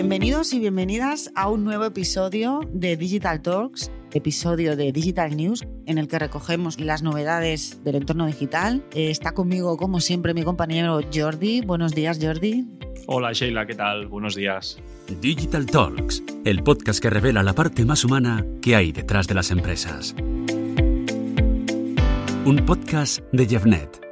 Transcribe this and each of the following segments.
Bienvenidos y bienvenidas a un nuevo episodio de Digital Talks, episodio de Digital News, en el que recogemos las novedades del entorno digital. Eh, está conmigo, como siempre, mi compañero Jordi. Buenos días, Jordi. Hola Sheila, ¿qué tal? Buenos días. Digital Talks, el podcast que revela la parte más humana que hay detrás de las empresas. Un podcast de Jeffnet.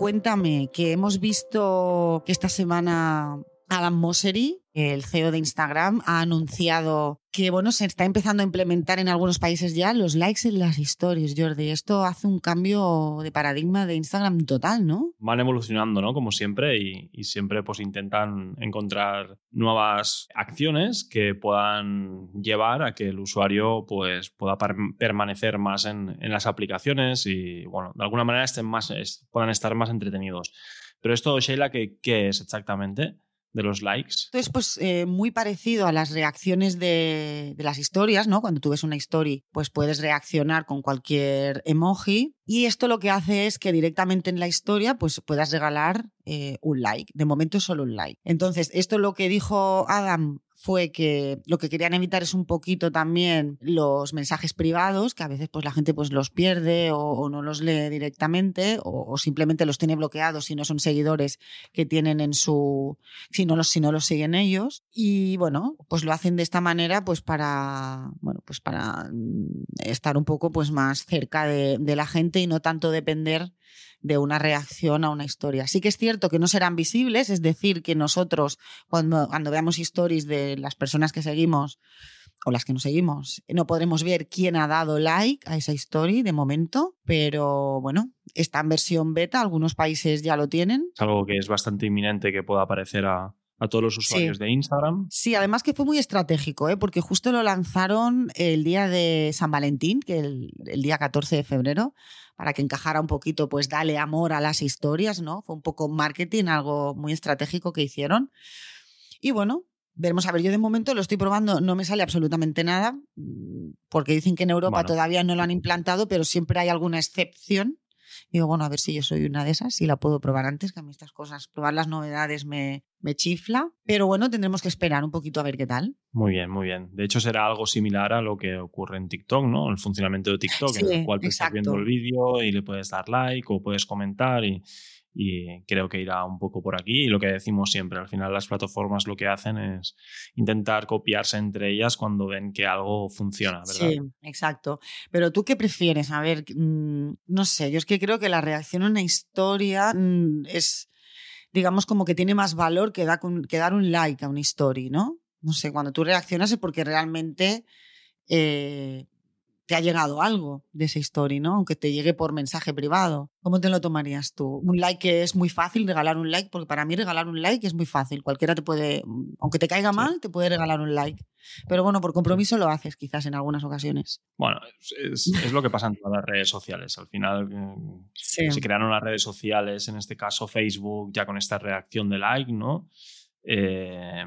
Cuéntame, que hemos visto que esta semana Adam Mosseri, el CEO de Instagram, ha anunciado que bueno, se está empezando a implementar en algunos países ya los likes en las stories, Jordi. Esto hace un cambio de paradigma de Instagram total, ¿no? Van evolucionando, ¿no? Como siempre, y, siempre pues intentan encontrar nuevas acciones que puedan llevar a que el usuario pues pueda permanecer más en, las aplicaciones y, bueno, de alguna manera estén más, puedan estar más entretenidos. Pero esto, Sheila, ¿qué, qué es exactamente? De los likes. Esto es pues eh, muy parecido a las reacciones de, las historias, ¿no? Cuando tú ves una story, pues puedes reaccionar con cualquier emoji. Y esto lo que hace es que directamente en la historia, pues puedas regalar eh, un like. De momento solo un like. Entonces, esto es lo que dijo Adam fue que lo que querían evitar es un poquito también los mensajes privados, que a veces pues la gente pues los pierde o, no los lee directamente o, simplemente los tiene bloqueados si no son seguidores que tienen en su si no los si no los siguen ellos y bueno pues lo hacen de esta manera pues para bueno pues para mm, estar un poco pues más cerca de, la gente y no tanto depender de una reacción a una historia. Sí que es cierto que no serán visibles, es decir, que nosotros cuando veamos stories de las personas que seguimos o las que nos seguimos, no podremos ver quién ha dado like a esa story de momento, pero bueno, está en versión beta, algunos países ya lo tienen. Es algo que es bastante inminente que pueda aparecer a, a todos los usuarios de Instagram. Sí, además que fue muy estratégico, ¿eh? porque justo lo lanzaron el día de San Valentín, que el, el día 14 de febrero, para que encajara un poquito, pues dale amor a las historias, ¿no? Fue un poco marketing, algo muy estratégico que hicieron. Y bueno, veremos a ver, yo de momento lo estoy probando, no me sale absolutamente nada, mm, porque dicen que en Europa todavía no lo han implantado, pero siempre hay alguna excepción. Digo, bueno, a ver si yo soy una de esas, si la puedo probar antes, que a mí estas cosas, probar las novedades me, me chifla. Pero bueno, tendremos que esperar un poquito a ver qué tal. Muy bien, muy bien. De hecho, será algo similar a lo que ocurre en TikTok, ¿no? El funcionamiento de TikTok, en el cual estás viendo el vídeo y le puedes dar like o puedes comentar y, y creo que irá un poco por aquí. Y lo que decimos siempre, al final las plataformas lo que hacen es intentar copiarse entre ellas cuando ven que algo funciona, ¿verdad? Sí, exacto. Pero tú qué prefieres? A ver, mm, no sé, yo es que creo que la reacción a una historia mm, es, digamos, como que tiene más valor que, que dar un like a una story, ¿no? No sé, cuando tú reaccionas es porque realmente... Eh, te ha llegado algo de esa historia, ¿no? Aunque te llegue por mensaje privado. ¿Cómo te lo tomarías tú? Un like es muy fácil, regalar un like, porque para mí regalar un like es muy fácil. Cualquiera te puede, aunque te caiga mal, te puede regalar un like. Pero bueno, por compromiso lo haces quizás en algunas ocasiones. Bueno, es, lo que pasa en todas las redes sociales. Al final mm, se crearon las redes sociales, en este caso Facebook, ya con esta reacción de like, ¿no? Eh,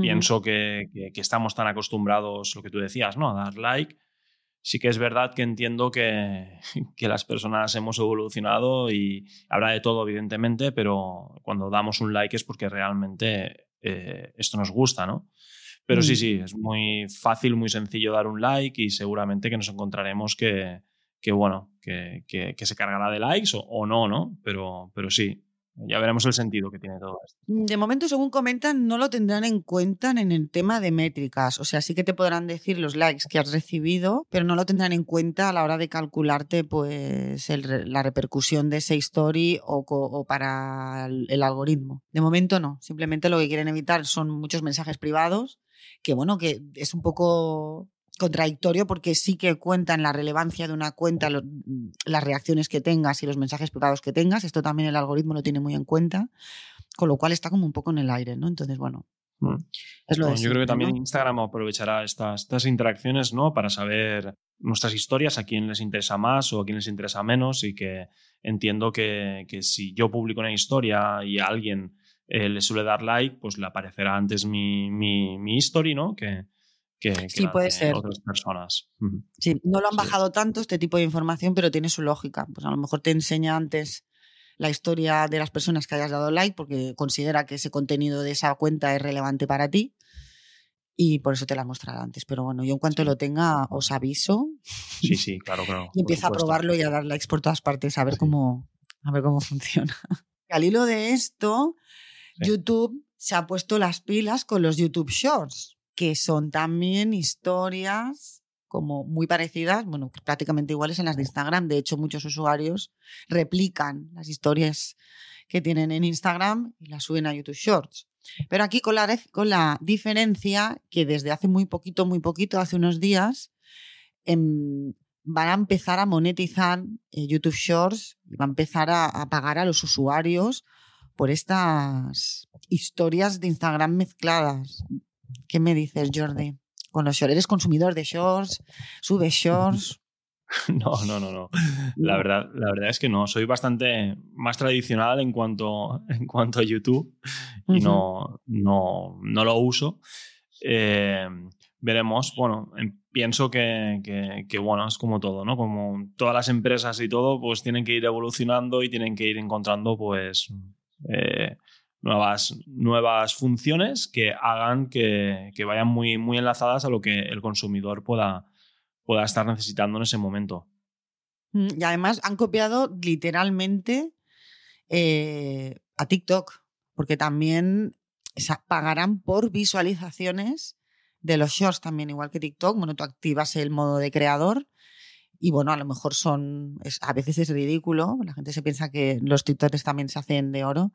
Pienso que, estamos tan acostumbrados, lo que tú decías, ¿no? A dar like. Sí que es verdad que entiendo que, las personas hemos evolucionado y habrá de todo, evidentemente, pero cuando damos un like es porque realmente eh, esto nos gusta, ¿no? Pero sí, mm. sí, es muy fácil, muy sencillo dar un like y seguramente que nos encontraremos que, bueno, que, se cargará de likes o, o, no, ¿no? Pero, pero sí, ya veremos el sentido que tiene todo esto. Mm, de momento, según comentan, no lo tendrán en cuenta en el tema de métricas. O sea, sí que te podrán decir los likes que has recibido, pero no lo tendrán en cuenta a la hora de calcularte pues la repercusión de esa story o, para el, algoritmo. De momento no. Simplemente lo que quieren evitar son muchos mensajes privados, que bueno, que es un poco contradictorio porque sí que cuentan la relevancia de una cuenta, las reacciones que tengas y los mensajes privados que tengas. Esto también el algoritmo lo tiene muy en cuenta, con lo cual está como un poco en el aire, ¿no? Entonces, bueno. Mm. Es lo yo creo que también Instagram aprovechará estas, estas interacciones ¿no? para saber nuestras historias, a quién les interesa más o a quién les interesa menos y que entiendo que, que si yo publico una historia y a alguien eh, le suele dar like, pues le aparecerá antes mi, mi, mi history, ¿no? Que, que, sí, puede ser. otras personas. Sí, no lo han bajado tanto este tipo de información, pero tiene su lógica. Pues a lo mejor te enseña antes la historia de las personas que hayas dado like porque considera que ese contenido de esa cuenta es relevante para ti y por eso te la mostraré antes. Pero bueno, yo en cuanto lo tenga os aviso. Sí, sí, claro, claro. y empiezo a probarlo y a dar likes por todas partes a ver cómo a ver cómo funciona. Al hilo de esto, YouTube se ha puesto las pilas con los YouTube Shorts, que son también historias como muy parecidas, bueno, prácticamente iguales en las de Instagram. De hecho, muchos usuarios replican las historias que tienen en Instagram y las suben a YouTube Shorts. Pero aquí con la, con la diferencia que desde hace muy poquito, muy poquito, hace unos días, em, van a empezar a monetizar eh, YouTube Shorts y va a empezar a, pagar a los usuarios por estas historias de Instagram mezcladas. ¿Qué me dices, Jordi? Con los shorts. ¿Eres consumidor de shorts? ¿Subes shorts? No, no, no, no. La verdad, la verdad es que no. Soy bastante más tradicional en cuanto, en cuanto a YouTube y no, no, no lo uso. Eh, veremos. Bueno, em, pienso que, bueno, es como todo, ¿no? Como todas las empresas y todo, pues tienen que ir evolucionando y tienen que ir encontrando, pues, eh, nuevas, nuevas funciones que hagan que, vayan muy, muy enlazadas a lo que el consumidor pueda, pueda estar necesitando en ese momento. Mm, y además han copiado literalmente eh, a TikTok, porque también pagarán por visualizaciones de los shorts también, igual que TikTok. Bueno, tú activas el modo de creador y bueno, a lo mejor son, a veces es ridículo, la gente se piensa que los TikToks también se hacen de oro,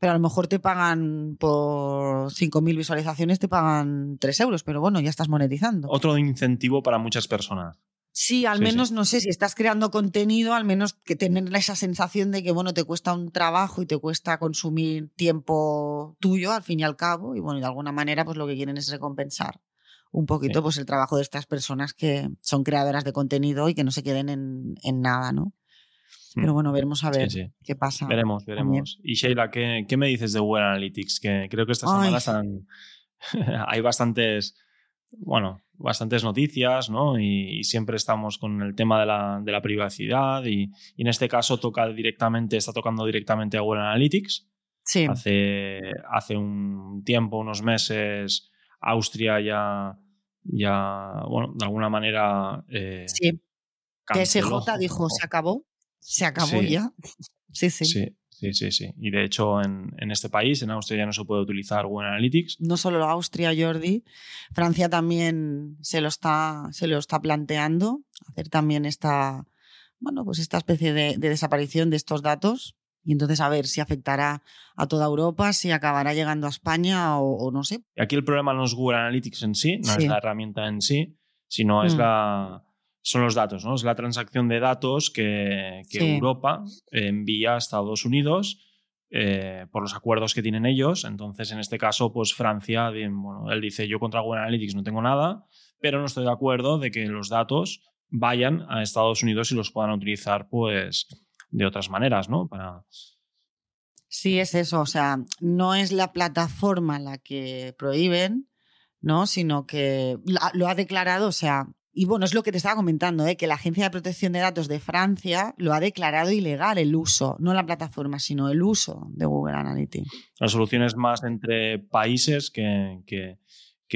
pero a lo mejor te pagan por 5.000 visualizaciones, te pagan 3 euros, pero bueno, ya estás monetizando. Otro incentivo para muchas personas. Sí, al menos, no sé, si estás creando contenido, al menos que tener esa sensación de que, bueno, te cuesta un trabajo y te cuesta consumir tiempo tuyo, al fin y al cabo, y bueno, de alguna manera, pues lo que quieren es recompensar un poquito pues el trabajo de estas personas que son creadoras de contenido y que no se queden en, nada, ¿no? Pero mm. bueno, veremos a ver qué pasa. Veremos, veremos. Y Sheila, ¿qué, me dices de Google Analytics? Que creo que esta semana hay bastantes bueno, bastantes noticias, ¿no? Y, siempre estamos con el tema de la, de la privacidad y, en este caso toca directamente, está tocando directamente a Google Analytics. Sí. Hace, hace un tiempo, unos meses, Austria ya, ya bueno, de alguna manera... Eh, sí. TSJ dijo, se acabó, se acabó ya. Sí, sí. Sí, Sí, sí, sí. Y de hecho, en, este país, en Austria, ya no se puede utilizar Google Analytics. No solo Austria, Jordi. Francia también se lo está, se lo está planteando, hacer también esta, bueno, pues esta especie de, desaparición de estos datos. Y entonces a ver si afectará a toda Europa, si acabará llegando a España o, no sé. Aquí el problema no es Google Analytics en sí, no es la herramienta en sí, sino es mm. la, son los datos, ¿no? Es la transacción de datos que, Europa envía a Estados Unidos eh, por los acuerdos que tienen ellos. Entonces, en este caso, pues Francia, bueno, él dice, yo contra Google Analytics no tengo nada, pero no estoy de acuerdo de que los datos vayan a Estados Unidos y los puedan utilizar, pues, de otras maneras, ¿no? Para... Sí, es eso. O sea, no es la plataforma la que prohíben, ¿no? Sino que lo ha declarado, o sea, y bueno, es lo que te estaba comentando, ¿eh? que la Agencia de Protección de Datos de Francia lo ha declarado ilegal el uso, no la plataforma, sino el uso de Google Analytics. La solución es más entre países que, que,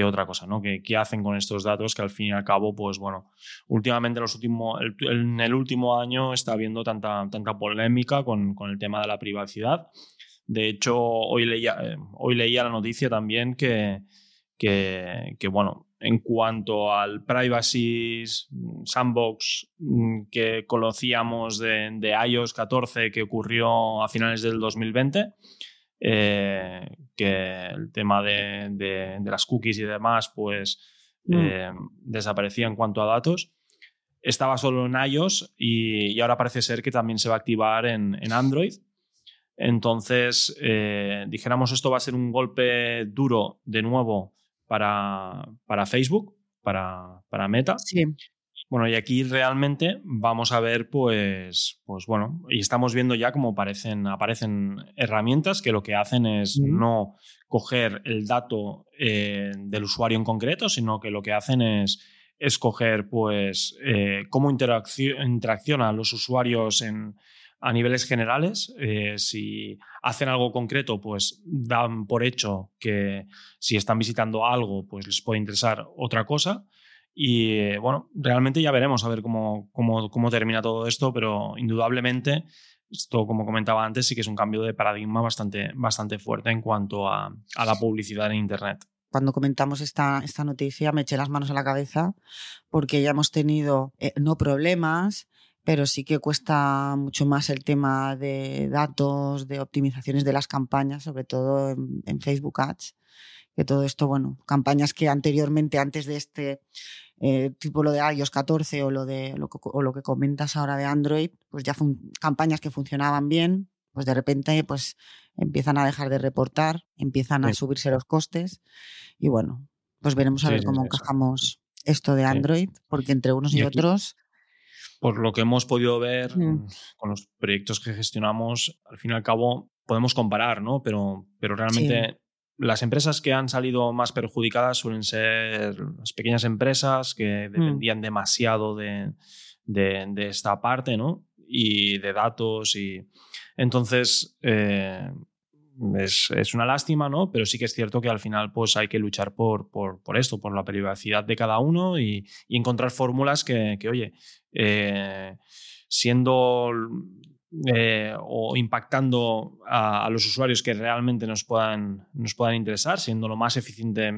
otra cosa, ¿no? ¿Qué, hacen con estos datos? Que al fin y al cabo, pues bueno, últimamente los últimos, en el último año está habiendo tanta, tanta polémica con, con el tema de la privacidad. De hecho, hoy leía, eh, hoy leía la noticia también que, que, que bueno, en cuanto al privacy sandbox mm, que conocíamos de, iOS 14 que ocurrió a finales del 2020, eh, que el tema de, las cookies y demás pues mm. eh, desaparecía en cuanto a datos. Estaba solo en iOS y, ahora parece ser que también se va a activar en, Android. Entonces, eh, dijéramos, esto va a ser un golpe duro de nuevo para, para Facebook, para, para Meta. Sí. Bueno, y aquí realmente vamos a ver, pues, pues bueno, y estamos viendo ya cómo aparecen, aparecen herramientas que lo que hacen es no coger el dato eh, del usuario en concreto, sino que lo que hacen es escoger, pues, eh, cómo interaccionan los usuarios en, a niveles generales. Eh, si hacen algo concreto, pues dan por hecho que si están visitando algo, pues les puede interesar otra cosa. Y bueno, realmente ya veremos a ver cómo, cómo, cómo termina todo esto, pero indudablemente esto, como comentaba antes, sí que es un cambio de paradigma bastante, bastante fuerte en cuanto a, a la publicidad en Internet cuando comentamos esta, esta noticia me eché las manos a la cabeza porque ya hemos tenido eh, no problemas, pero sí que cuesta mucho más el tema de datos, de optimizaciones de las campañas, sobre todo en, Facebook Ads, que todo esto, bueno, campañas que anteriormente, antes de este eh, tipo lo de iOS 14 o lo, de, lo, o lo que comentas ahora de Android, pues ya campañas que funcionaban bien, pues de repente pues empiezan a dejar de reportar, empiezan a subirse los costes y bueno, pues veremos a ver cómo encajamos esto de Android, porque entre unos y, otros... Por lo que hemos podido ver mm. con los proyectos que gestionamos, al fin y al cabo podemos comparar, ¿no? Pero, pero realmente las empresas que han salido más perjudicadas suelen ser las pequeñas empresas que mm. dependían demasiado de, de, esta parte, ¿no? Y de datos y entonces, eh, es, una lástima, ¿no? Pero sí que es cierto que al final pues hay que luchar por, por, esto, por la privacidad de cada uno y, encontrar fórmulas que, oye, eh, siendo eh, o impactando a, los usuarios que realmente nos puedan, nos puedan interesar, siendo lo más eficiente,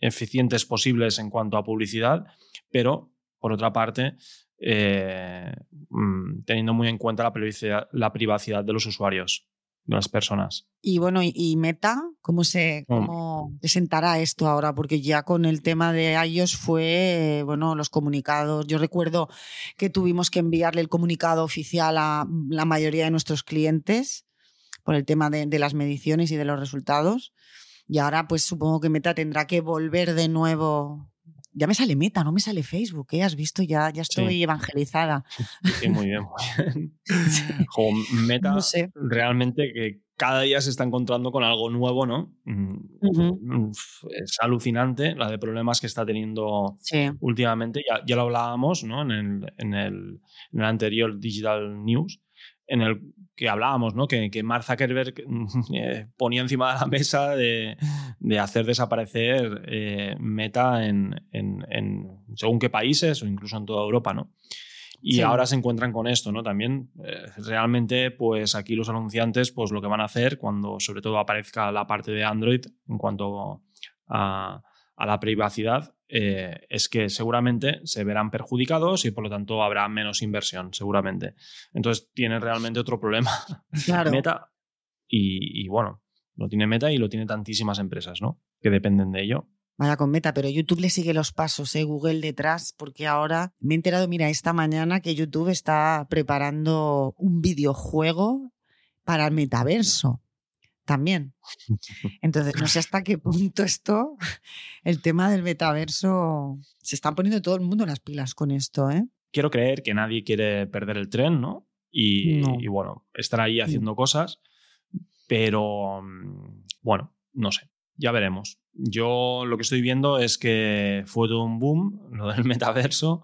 eficientes posibles en cuanto a publicidad, pero por otra parte, eh, mm, teniendo muy en cuenta la privacidad, la privacidad de los usuarios, de las personas. Y bueno, ¿y Meta? ¿Cómo se mm. cómo presentará esto ahora? Porque ya con el tema de iOS fue, bueno, los comunicados. Yo recuerdo que tuvimos que enviarle el comunicado oficial a la mayoría de nuestros clientes por el tema de, de las mediciones y de los resultados. Y ahora, pues supongo que Meta tendrá que volver de nuevo ya me sale Meta, no me sale Facebook, ¿eh? Has visto, ya, ya estoy evangelizada. Sí, muy bien, meta, realmente que cada día se está encontrando con algo nuevo, ¿no? Mm, es alucinante la de problemas que está teniendo últimamente. Ya, ya, lo hablábamos ¿no? en, el, en, el, en el anterior Digital News en el que hablábamos, ¿no? que, que Mark Zuckerberg eh, ponía encima de la mesa de, hacer desaparecer eh, Meta en, según qué países o incluso en toda Europa. ¿no? Y ahora se encuentran con esto, ¿no? También eh, realmente, pues aquí los anunciantes, pues lo que van a hacer cuando sobre todo aparezca la parte de Android en cuanto a, a la privacidad, eh, es que seguramente se verán perjudicados y por lo tanto habrá menos inversión, seguramente. Entonces tiene realmente otro problema. Meta y, bueno, lo tiene Meta y lo tiene tantísimas empresas, ¿no? Que dependen de ello. Vaya con Meta, pero YouTube le sigue los pasos, ¿eh? Google detrás, porque ahora me he enterado, mira, esta mañana que YouTube está preparando un videojuego para el metaverso también. Entonces, no sé hasta qué punto esto, el tema del metaverso, se está poniendo todo el mundo las pilas con esto, ¿eh? Quiero creer que nadie quiere perder el tren, ¿no? Y, bueno, estar ahí haciendo cosas, pero mm, bueno, no sé, ya veremos. Yo lo que estoy viendo es que fue todo un boom, lo del metaverso,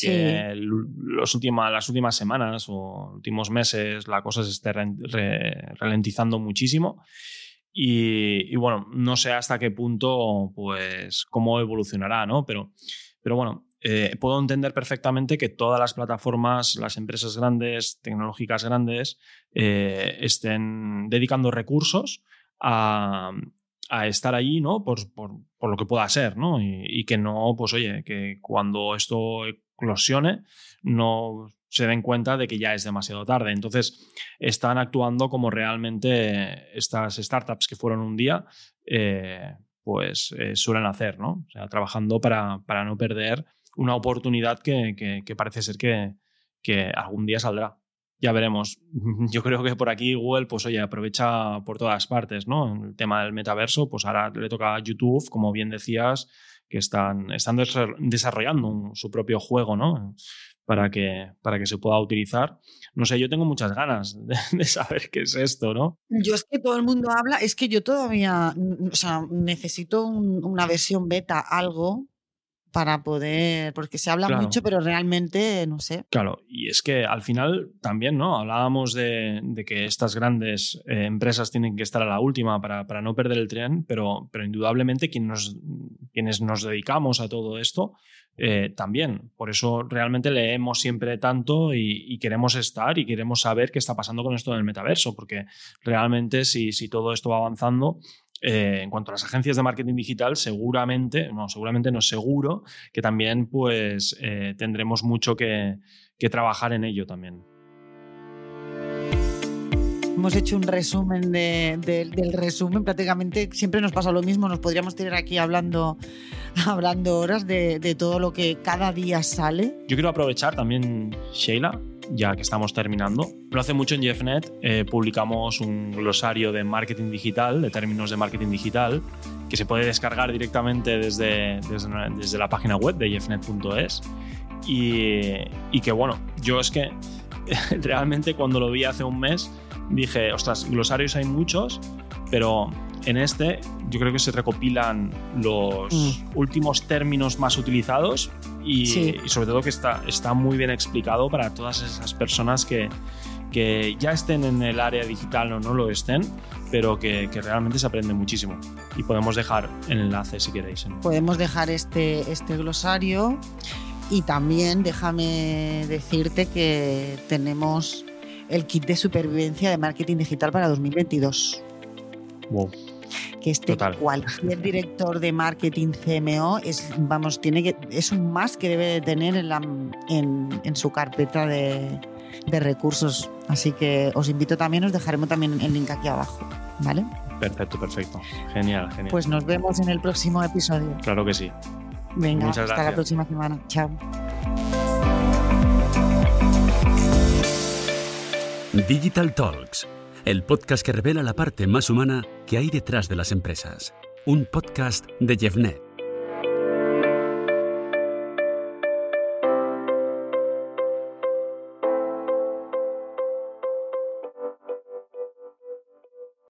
que los las últimas semanas o últimos meses la cosa se esté ralentizando muchísimo. Y, bueno, no sé hasta qué punto, pues, cómo evolucionará, ¿no? Pero, pero bueno, eh, puedo entender perfectamente que todas las plataformas, las empresas grandes, tecnológicas grandes, eh, estén dedicando recursos a, a estar allí, ¿no? Por, por, por, lo que pueda ser, ¿no? Y, que no, pues oye, que cuando esto no se den cuenta de que ya es demasiado tarde. Entonces, están actuando como realmente estas startups que fueron un día, eh, pues eh, suelen hacer, ¿no? O sea, trabajando para, para no perder una oportunidad que, que, parece ser que, que algún día saldrá ya veremos. Yo creo que por aquí Google, pues oye, aprovecha por todas partes, ¿no? El tema del metaverso, pues ahora le toca a YouTube, como bien decías, que están, están desarrollando su propio juego, ¿no? Para que, para que se pueda utilizar. No sé, yo tengo muchas ganas de, saber qué es esto, ¿no? Yo es que todo el mundo habla, es que yo todavía, o sea, necesito una versión beta, algo, para poder, porque se habla mucho, pero realmente no sé. Claro, y es que al final también, ¿no? Hablábamos de, que estas grandes eh, empresas tienen que estar a la última para, para, no perder el tren, pero, pero indudablemente quienes nos, quienes nos dedicamos a todo esto, eh, también. Por eso realmente leemos siempre tanto y, queremos estar y queremos saber qué está pasando con esto del metaverso, porque realmente si, si todo esto va avanzando, eh, en cuanto a las agencias de marketing digital, seguramente, no, seguramente no seguro, que también pues eh, tendremos mucho que, trabajar en ello también. Hemos hecho un resumen del resumen, prácticamente siempre nos pasa lo mismo, nos podríamos tener aquí hablando, hablando horas de, de todo lo que cada día sale. Yo quiero aprovechar también, Sheila, ya que estamos terminando. Lo hace mucho en Jeffnet, eh, publicamos un glosario de marketing digital, de términos de marketing digital, que se puede descargar directamente desde, desde, la página web de jeffnet.es. Y, y que bueno, yo es que realmente cuando lo vi hace un mes dije, ostras, glosarios hay muchos, pero en este yo creo que se recopilan los mm. últimos términos más utilizados y, sobre todo que está, está muy bien explicado para todas esas personas que, que ya estén en el área digital o no lo estén, pero que, que, realmente se aprende muchísimo. Y podemos dejar el enlace si queréis. Podemos dejar este, este glosario y también déjame decirte que tenemos el kit de supervivencia de marketing digital para 2022. Wow que este cualquier director de marketing CMO es, vamos, tiene que, es un más que debe de tener en, la, en, su carpeta de, de, recursos. Así que os invito también, os dejaremos también el link aquí abajo, ¿vale? Perfecto, perfecto. Genial, genial. Pues nos vemos en el próximo episodio. Claro que sí. Venga, hasta la próxima semana. Chao. Digital Talks el podcast que revela la parte más humana que hay detrás de las empresas. Un podcast de Jeffnet.